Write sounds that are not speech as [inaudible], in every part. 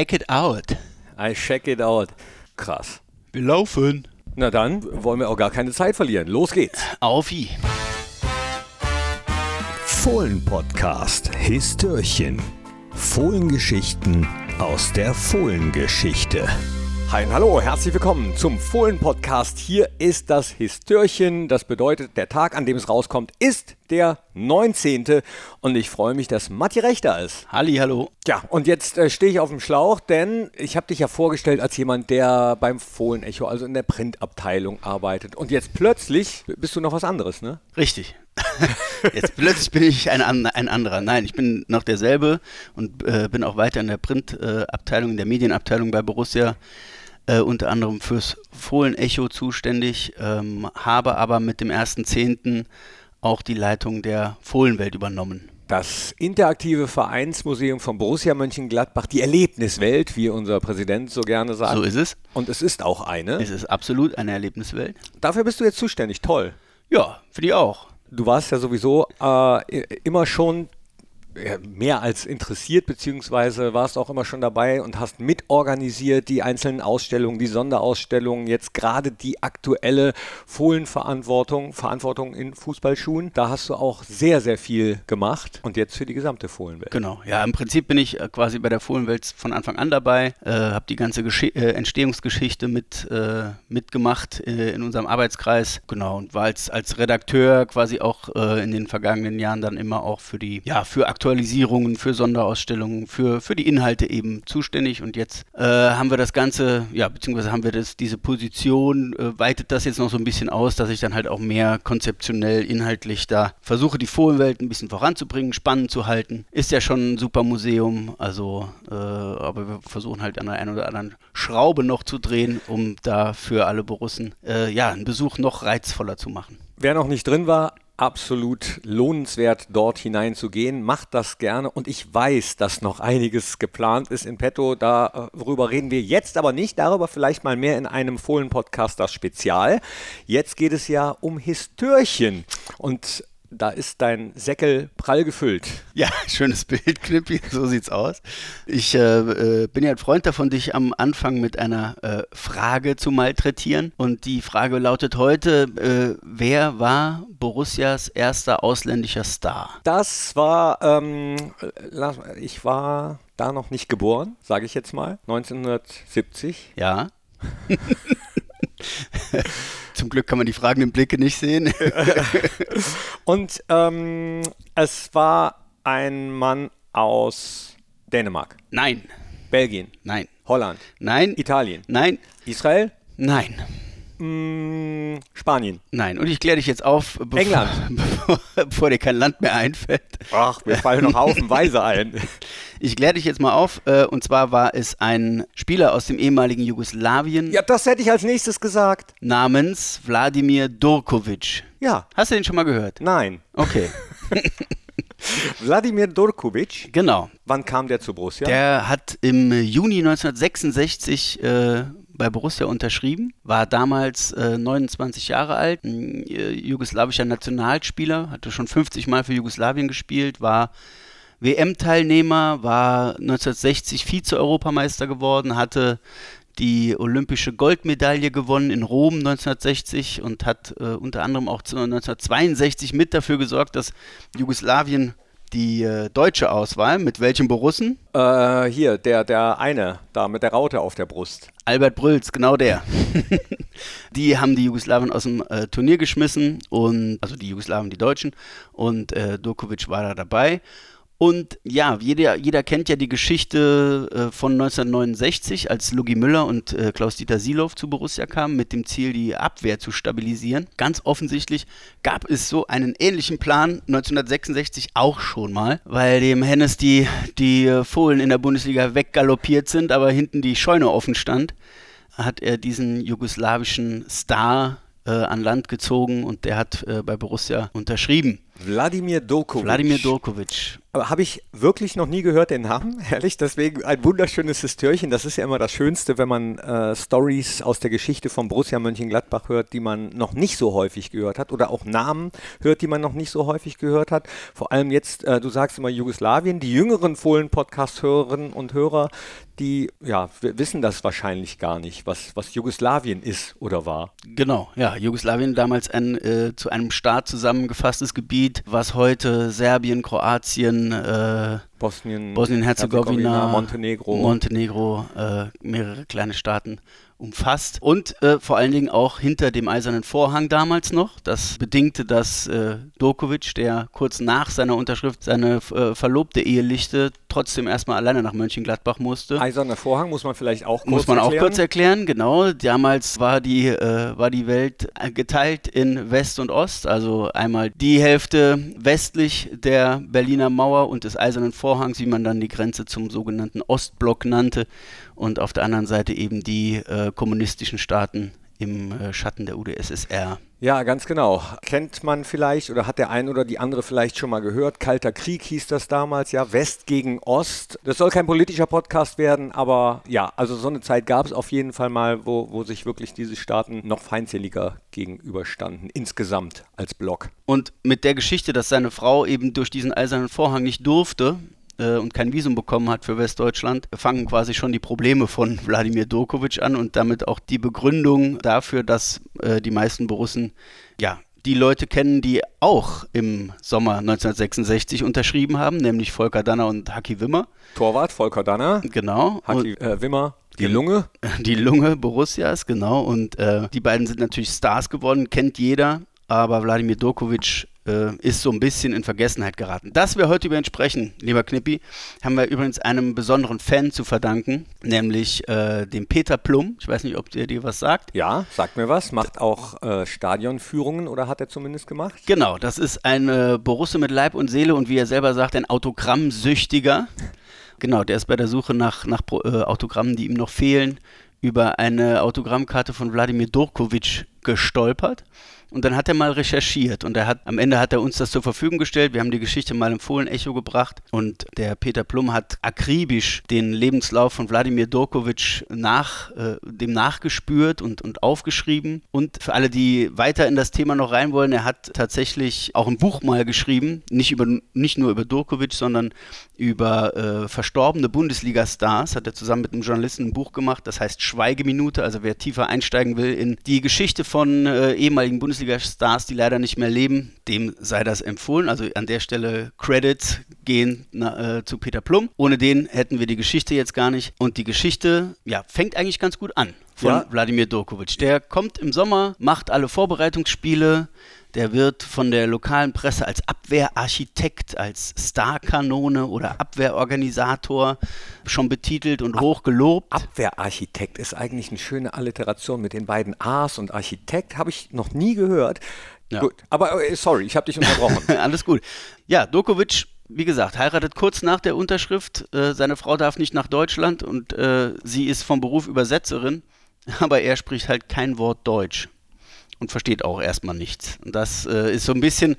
check it out. I check it out. Krass. Wir laufen. Na dann wollen wir auch gar keine Zeit verlieren. Los geht's. Auf wie. Fohlen-Podcast Histörchen. Fohlengeschichten aus der Fohlengeschichte. Hi und hallo, herzlich willkommen zum Fohlen-Podcast. Hier ist das Histörchen. Das bedeutet, der Tag, an dem es rauskommt, ist der 19. Und ich freue mich, dass Matti Rechter ist. Halli, hallo. Ja, und jetzt äh, stehe ich auf dem Schlauch, denn ich habe dich ja vorgestellt als jemand, der beim Fohlen-Echo, also in der Printabteilung arbeitet. Und jetzt plötzlich bist du noch was anderes, ne? Richtig. [laughs] Jetzt plötzlich bin ich ein, ein anderer. Nein, ich bin noch derselbe und äh, bin auch weiter in der Printabteilung, in der Medienabteilung bei Borussia äh, unter anderem fürs Fohlen-Echo zuständig, ähm, habe aber mit dem 1.10. auch die Leitung der Fohlenwelt übernommen. Das interaktive Vereinsmuseum von Borussia Mönchengladbach, die Erlebniswelt, wie unser Präsident so gerne sagt. So ist es. Und es ist auch eine. Es ist absolut eine Erlebniswelt. Dafür bist du jetzt zuständig. Toll. Ja, finde ich auch. Du warst ja sowieso äh, immer schon mehr als interessiert, beziehungsweise warst auch immer schon dabei und hast mitorganisiert die einzelnen Ausstellungen, die Sonderausstellungen, jetzt gerade die aktuelle Fohlenverantwortung, Verantwortung in Fußballschuhen. Da hast du auch sehr, sehr viel gemacht und jetzt für die gesamte Fohlenwelt. Genau, ja, im Prinzip bin ich äh, quasi bei der Fohlenwelt von Anfang an dabei, äh, habe die ganze Gesch äh, Entstehungsgeschichte mit, äh, mitgemacht äh, in unserem Arbeitskreis, genau, und war als, als Redakteur quasi auch äh, in den vergangenen Jahren dann immer auch für die, ja, für aktuelle Aktualisierungen, für Sonderausstellungen, für, für die Inhalte eben zuständig. Und jetzt äh, haben wir das Ganze, ja, beziehungsweise haben wir das, diese Position, äh, weitet das jetzt noch so ein bisschen aus, dass ich dann halt auch mehr konzeptionell, inhaltlich da versuche, die Fohlenwelt ein bisschen voranzubringen, spannend zu halten. Ist ja schon ein super Museum, also, äh, aber wir versuchen halt an der einen oder anderen Schraube noch zu drehen, um da für alle Borussen, äh, ja, einen Besuch noch reizvoller zu machen. Wer noch nicht drin war, absolut lohnenswert, dort hineinzugehen. Macht das gerne und ich weiß, dass noch einiges geplant ist in petto. Darüber reden wir jetzt aber nicht, darüber vielleicht mal mehr in einem Fohlen-Podcast, das Spezial. Jetzt geht es ja um Histörchen und da ist dein Säckel prall gefüllt. Ja, [laughs] schönes Bild, Knippi, so sieht's aus. Ich äh, äh, bin ja ein Freund davon, dich am Anfang mit einer äh, Frage zu malträtieren. Und die Frage lautet heute: äh, Wer war Borussias erster ausländischer Star? Das war, ähm, ich war da noch nicht geboren, sage ich jetzt mal, 1970. Ja. [laughs] Zum Glück kann man die fragenden Blicke nicht sehen. [laughs] Und ähm, es war ein Mann aus Dänemark. Nein. Belgien. Nein. Holland. Nein. Italien. Nein. Israel. Nein. Mm, Spanien. Nein. Und ich kläre dich jetzt auf, bevor, England. [laughs] Bevor, bevor, dir kein Land mehr einfällt. Ach, wir fallen noch haufenweise [laughs] ein. Ich kläre dich jetzt mal auf. Äh, und zwar war es ein Spieler aus dem ehemaligen Jugoslawien. Ja, das hätte ich als nächstes gesagt. Namens Wladimir Dorkovic. Ja. Hast du den schon mal gehört? Nein. Okay. [laughs] Wladimir Dorkovic. Genau. Wann kam der zu Borussia? Der hat im Juni 1966 äh, bei Borussia unterschrieben, war damals äh, 29 Jahre alt, ein äh, jugoslawischer Nationalspieler, hatte schon 50 Mal für Jugoslawien gespielt, war WM-Teilnehmer, war 1960 Vize-Europameister geworden, hatte die olympische Goldmedaille gewonnen in Rom 1960 und hat äh, unter anderem auch 1962 mit dafür gesorgt, dass Jugoslawien die äh, deutsche Auswahl. Mit welchem Borussen? Äh, hier, der, der eine, da mit der Raute auf der Brust. Albert Brülls, genau der. [laughs] die haben die Jugoslawen aus dem äh, Turnier geschmissen und also die Jugoslawen, die Deutschen und äh, Durkovic war da dabei und ja, jeder, jeder kennt ja die Geschichte äh, von 1969, als Lugi Müller und äh, Klaus-Dieter Silow zu Borussia kamen, mit dem Ziel, die Abwehr zu stabilisieren. Ganz offensichtlich gab es so einen ähnlichen Plan 1966 auch schon mal, weil dem Hennes die, die Fohlen in der Bundesliga weggaloppiert sind, aber hinten die Scheune offen stand, hat er diesen jugoslawischen Star äh, an Land gezogen und der hat äh, bei Borussia unterschrieben. Wladimir Dokovic. Wladimir Dokovic. Habe ich wirklich noch nie gehört, den Namen, [laughs] ehrlich. Deswegen ein wunderschönes Histörchen. Das ist ja immer das Schönste, wenn man äh, Stories aus der Geschichte von Borussia Mönchengladbach hört, die man noch nicht so häufig gehört hat. Oder auch Namen hört, die man noch nicht so häufig gehört hat. Vor allem jetzt, äh, du sagst immer Jugoslawien. Die jüngeren Fohlen-Podcast-Hörerinnen und Hörer, die ja, wissen das wahrscheinlich gar nicht, was, was Jugoslawien ist oder war. Genau, ja. Jugoslawien damals ein äh, zu einem Staat zusammengefasstes Gebiet, was heute Serbien, Kroatien, äh, Bosnien, Bosnien-Herzegowina, Montenegro, Montenegro äh, mehrere kleine Staaten umfasst und äh, vor allen Dingen auch hinter dem Eisernen Vorhang damals noch. Das bedingte, dass äh, Dokovic, der kurz nach seiner Unterschrift seine äh, verlobte Ehelichte, trotzdem erstmal alleine nach Mönchengladbach musste. Eiserner Vorhang muss man vielleicht auch kurz Muss man erklären. auch kurz erklären, genau. Damals war die, äh, war die Welt geteilt in West und Ost, also einmal die Hälfte westlich der Berliner Mauer und des Eisernen Vorhangs, wie man dann die Grenze zum sogenannten Ostblock nannte und auf der anderen Seite eben die äh, kommunistischen Staaten im äh, Schatten der UdSSR. Ja, ganz genau. Kennt man vielleicht oder hat der ein oder die andere vielleicht schon mal gehört? Kalter Krieg hieß das damals, ja, West gegen Ost. Das soll kein politischer Podcast werden, aber ja, also so eine Zeit gab es auf jeden Fall mal, wo, wo sich wirklich diese Staaten noch feindseliger gegenüberstanden, insgesamt als Block. Und mit der Geschichte, dass seine Frau eben durch diesen eisernen Vorhang nicht durfte, äh, und kein Visum bekommen hat für Westdeutschland, fangen quasi schon die Probleme von [laughs] Wladimir Dokovic an und damit auch die Begründung dafür, dass äh, die meisten Borussen ja die Leute kennen, die auch im Sommer 1966 unterschrieben haben, nämlich Volker Danner und Haki Wimmer. Torwart Volker Danner. Genau. Haki äh, Wimmer. Die Lunge? [laughs] Die Lunge Borussias, genau. Und äh, die beiden sind natürlich Stars geworden, kennt jeder. Aber Wladimir Dokovic äh, ist so ein bisschen in Vergessenheit geraten. Dass wir heute über ihn sprechen, lieber Knippi, haben wir übrigens einem besonderen Fan zu verdanken, nämlich äh, dem Peter Plum. Ich weiß nicht, ob der dir was sagt. Ja, sagt mir was. Macht auch äh, Stadionführungen oder hat er zumindest gemacht? Genau, das ist ein äh, Borusse mit Leib und Seele und wie er selber sagt, ein Autogrammsüchtiger. Genau, der ist bei der Suche nach, nach äh, Autogrammen, die ihm noch fehlen, über eine Autogrammkarte von Wladimir Dorkovic gestolpert und dann hat er mal recherchiert und er hat, am Ende hat er uns das zur Verfügung gestellt. Wir haben die Geschichte mal im Fohlen-Echo gebracht und der Peter Plum hat akribisch den Lebenslauf von Wladimir Dorkovic nach, äh, dem nachgespürt und, und aufgeschrieben. Und für alle, die weiter in das Thema noch rein wollen, er hat tatsächlich auch ein Buch mal geschrieben, nicht, über, nicht nur über Dorkovic, sondern über äh, verstorbene Bundesliga-Stars. Hat er zusammen mit einem Journalisten ein Buch gemacht, das heißt Schweigeminute. Also wer tiefer einsteigen will in die Geschichte von äh, ehemaligen Bundesliga Bundesliga-Stars, die leider nicht mehr leben, dem sei das empfohlen. Also an der Stelle Credits gehen na, äh, zu Peter Plum. Ohne den hätten wir die Geschichte jetzt gar nicht. Und die Geschichte, ja, fängt eigentlich ganz gut an von ja. Wladimir Dokovic. Der kommt im Sommer, macht alle Vorbereitungsspiele, der wird von der lokalen Presse als Abwehrarchitekt, als Starkanone oder Abwehrorganisator schon betitelt und Ab hoch gelobt. Abwehrarchitekt ist eigentlich eine schöne Alliteration mit den beiden A's und Architekt habe ich noch nie gehört. Ja. Gut, aber äh, sorry, ich habe dich unterbrochen. [laughs] Alles gut. Ja, Dokovic wie gesagt, heiratet kurz nach der Unterschrift. Äh, seine Frau darf nicht nach Deutschland und äh, sie ist vom Beruf Übersetzerin, [laughs] aber er spricht halt kein Wort Deutsch und versteht auch erstmal nichts. Und das äh, ist so ein bisschen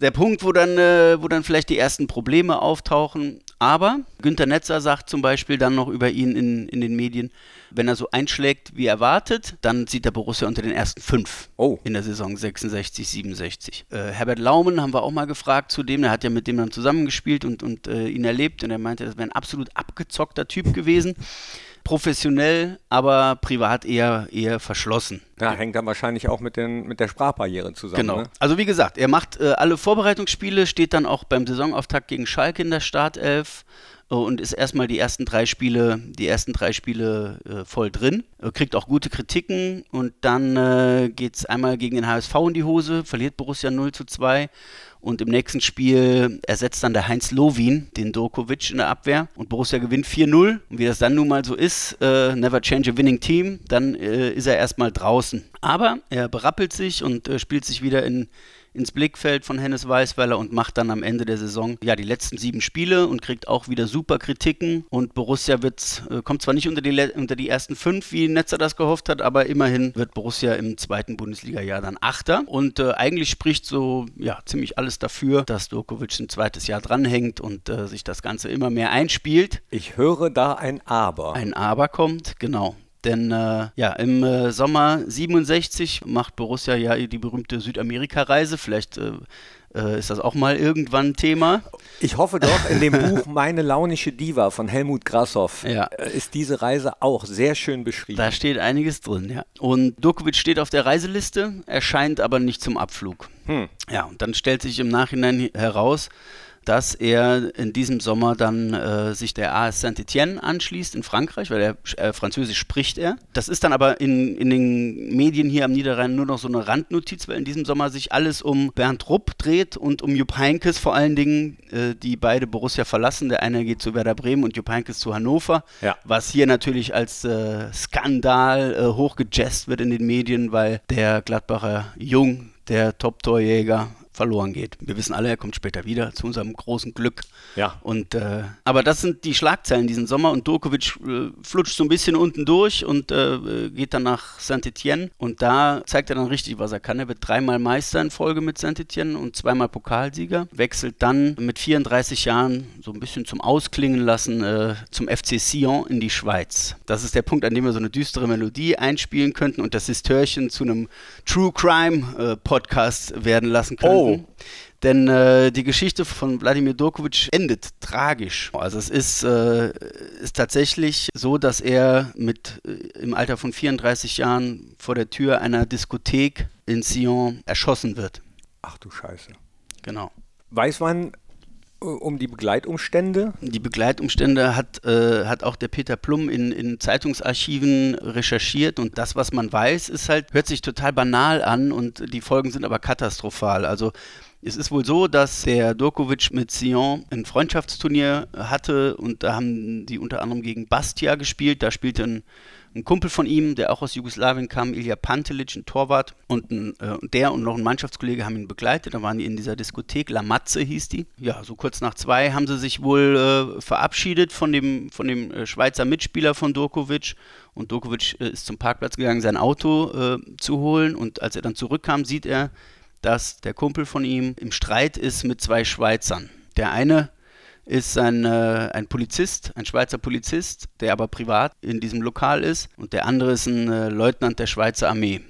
der Punkt, wo dann, äh, wo dann vielleicht die ersten Probleme auftauchen. Aber Günter Netzer sagt zum Beispiel dann noch über ihn in, in den Medien, wenn er so einschlägt wie erwartet, dann sieht der Borussia unter den ersten fünf oh. in der Saison 66, 67. Äh, Herbert Laumen haben wir auch mal gefragt zu dem, der hat ja mit dem dann zusammengespielt und, und äh, ihn erlebt und er meinte, das wäre ein absolut abgezockter Typ gewesen professionell, aber privat eher, eher verschlossen. Ja, hängt dann wahrscheinlich auch mit, den, mit der Sprachbarriere zusammen. Genau. Ne? Also wie gesagt, er macht äh, alle Vorbereitungsspiele, steht dann auch beim Saisonauftakt gegen Schalke in der Startelf und ist erstmal die ersten drei Spiele, die ersten drei Spiele äh, voll drin, äh, kriegt auch gute Kritiken und dann äh, geht es einmal gegen den HSV in die Hose, verliert Borussia 0 zu 2 und im nächsten Spiel ersetzt dann der Heinz Lovin den Dorkovic in der Abwehr. Und Borussia gewinnt 4-0. Und wie das dann nun mal so ist, äh, never change a winning team, dann äh, ist er erstmal draußen. Aber er berappelt sich und äh, spielt sich wieder in ins Blickfeld von Hennes Weißweiler und macht dann am Ende der Saison ja die letzten sieben Spiele und kriegt auch wieder super Kritiken. Und Borussia wird, äh, kommt zwar nicht unter die, unter die ersten fünf, wie Netzer das gehofft hat, aber immerhin wird Borussia im zweiten Bundesliga-Jahr dann Achter. Und äh, eigentlich spricht so ja ziemlich alles dafür, dass Dokovic ein zweites Jahr dranhängt und äh, sich das Ganze immer mehr einspielt. Ich höre da ein Aber. Ein Aber kommt, genau. Denn äh, ja, im äh, Sommer 67 macht Borussia ja die berühmte Südamerika-Reise. Vielleicht äh, äh, ist das auch mal irgendwann Thema. Ich hoffe doch, in dem Buch Meine launische Diva von Helmut Grassoff Ja. äh, ist diese Reise auch sehr schön beschrieben. Da steht einiges drin, ja. Und Durkovic steht auf der Reiseliste, erscheint aber nicht zum Abflug. Hm. Ja, und dann stellt sich im Nachhinein heraus, dass er in diesem Sommer dann äh, sich der AS Saint-Etienne anschließt in Frankreich, weil er äh, Französisch spricht er. Das ist dann aber in, in den Medien hier am Niederrhein nur noch so eine Randnotiz, weil in diesem Sommer sich alles um Bernd Rupp dreht und um Jupp Heynckes vor allen Dingen, äh, die beide Borussia verlassen. Der eine geht zu Werder Bremen und Jupp Heynckes zu Hannover, Ja. was hier natürlich als äh, Skandal äh, hochgejazzt wird in den Medien, weil der Gladbacher Jung, der Top-Torjäger, verloren geht. Wir wissen alle, er kommt später wieder zu unserem großen Glück. Ja. Und äh, aber das sind die Schlagzeilen diesen Sommer und Durkovic äh, flutscht so ein bisschen unten durch und äh, geht dann nach Saint-Etienne und da zeigt er dann richtig, was er kann. Er wird dreimal Meister in Folge mit Saint-Etienne und zweimal Pokalsieger, wechselt dann mit 34 Jahren so ein bisschen zum Ausklingen lassen äh, zum FC Sion in die Schweiz. Das ist der Punkt, an dem wir so eine düstere Melodie einspielen könnten und das Histörchen zu einem True Crime äh, Podcast werden lassen könnten. Oh. Denn äh, die Geschichte von Wladimir Durkovic endet tragisch. Also es ist, äh, ist tatsächlich so, dass er mit äh, im Alter von 34 Jahren vor der Tür einer Diskothek in Sion erschossen wird. Ach du Scheiße. Genau. Weiß man um die Begleitumstände? Die Begleitumstände hat, äh, hat auch der Peter Plum in, in Zeitungsarchiven recherchiert und das, was man weiß, ist halt, hört sich total banal an und die Folgen sind aber katastrophal. Also es ist wohl so, dass der Durkovic mit Sion ein Freundschaftsturnier hatte und da haben die unter anderem gegen Bastia gespielt. Da spielte ein, ein Kumpel von ihm, der auch aus Jugoslawien kam, Ilja Pantelic, ein Torwart. Und ein, äh, der und noch ein Mannschaftskollege haben ihn begleitet. Da waren die in dieser Diskothek, La Matze hieß die. Ja, so kurz nach zwei haben sie sich wohl äh, verabschiedet von dem, von dem äh, Schweizer Mitspieler von Durkovic. Und Durkovic äh, ist zum Parkplatz gegangen, sein Auto äh, zu holen. Und als er dann zurückkam, sieht er, dass der Kumpel von ihm im Streit ist mit zwei Schweizern. Der eine ist ein, äh, ein Polizist, ein Schweizer Polizist, der aber privat in diesem Lokal ist. Und der andere ist ein äh, Leutnant der Schweizer Armee.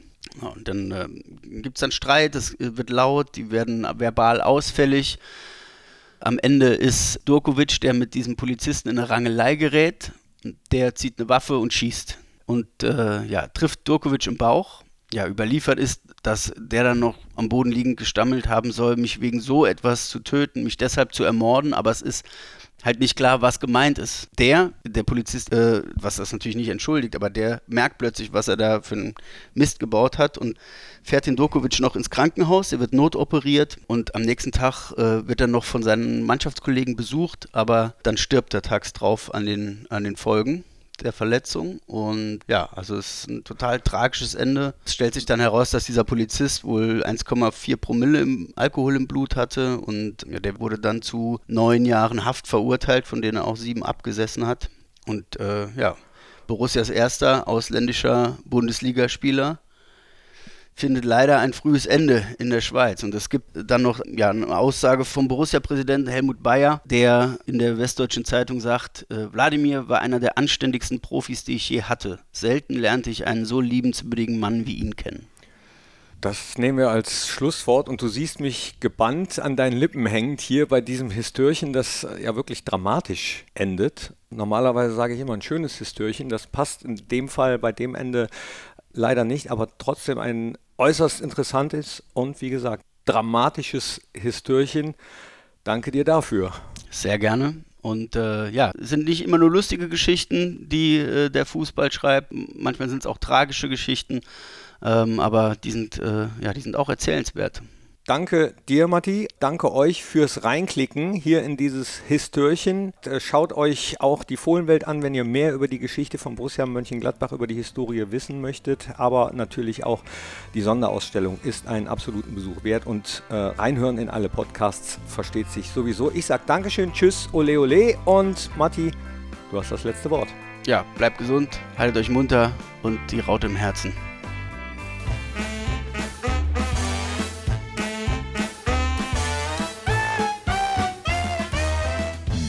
Ja, und dann äh, gibt es dann Streit, es wird laut, die werden verbal ausfällig. Am Ende ist Durkovic, der mit diesem Polizisten in eine Rangelei gerät. Der zieht eine Waffe und schießt. Und äh, ja, trifft Durkovic im Bauch. Ja, überliefert ist, dass der dann noch am Boden liegend gestammelt haben soll, mich wegen so etwas zu töten, mich deshalb zu ermorden, aber es ist halt nicht klar, was gemeint ist. Der, der Polizist, äh, was das natürlich nicht entschuldigt, aber der merkt plötzlich, was er da für einen Mist gebaut hat und fährt den Durkovic noch ins Krankenhaus, er wird notoperiert und am nächsten Tag äh, wird er noch von seinen Mannschaftskollegen besucht, aber dann stirbt er tags drauf an den, an den Folgen der Verletzung. Und ja, also es ist ein total tragisches Ende. Es stellt sich dann heraus, dass dieser Polizist wohl 1,4 Promille im Alkohol im Blut hatte und ja, der wurde dann zu neun Jahren Haft verurteilt, von denen er auch sieben abgesessen hat. Und äh, ja, Borussias erster ausländischer Bundesligaspieler findet leider ein frühes Ende in der Schweiz. Und es gibt dann noch ja, eine Aussage vom Borussia-Präsidenten Helmut Bayer, der in der Westdeutschen Zeitung sagt, äh, Wladimir war einer der anständigsten Profis, die ich je hatte. Selten lernte ich einen so liebenswürdigen Mann wie ihn kennen. Das nehmen wir als Schlusswort und du siehst mich gebannt an deinen Lippen hängend hier bei diesem Histörchen, das ja wirklich dramatisch endet. Normalerweise sage ich immer ein schönes Histörchen, das passt in dem Fall bei dem Ende leider nicht, aber trotzdem ein äußerst interessantes und wie gesagt dramatisches Histörchen. Danke dir dafür. Sehr gerne. Und äh, ja, sind nicht immer nur lustige Geschichten, die äh, der Fußball schreibt. Manchmal sind es auch tragische Geschichten. Ähm, aber die sind, äh, ja, die sind auch erzählenswert. Danke dir, Matti. Danke euch fürs Reinklicken hier in dieses Histörchen. Äh, Schaut euch auch die Fohlenwelt an, wenn ihr mehr über die Geschichte von Borussia Mönchengladbach, über die Historie wissen möchtet. Aber natürlich auch die Sonderausstellung ist einen absoluten Besuch wert. Und äh, reinhören in alle Podcasts versteht sich sowieso. Ich sage Dankeschön, Tschüss, Ole Ole. Und Matti, du hast das letzte Wort. Ja, bleibt gesund, haltet euch munter und die Raute im Herzen.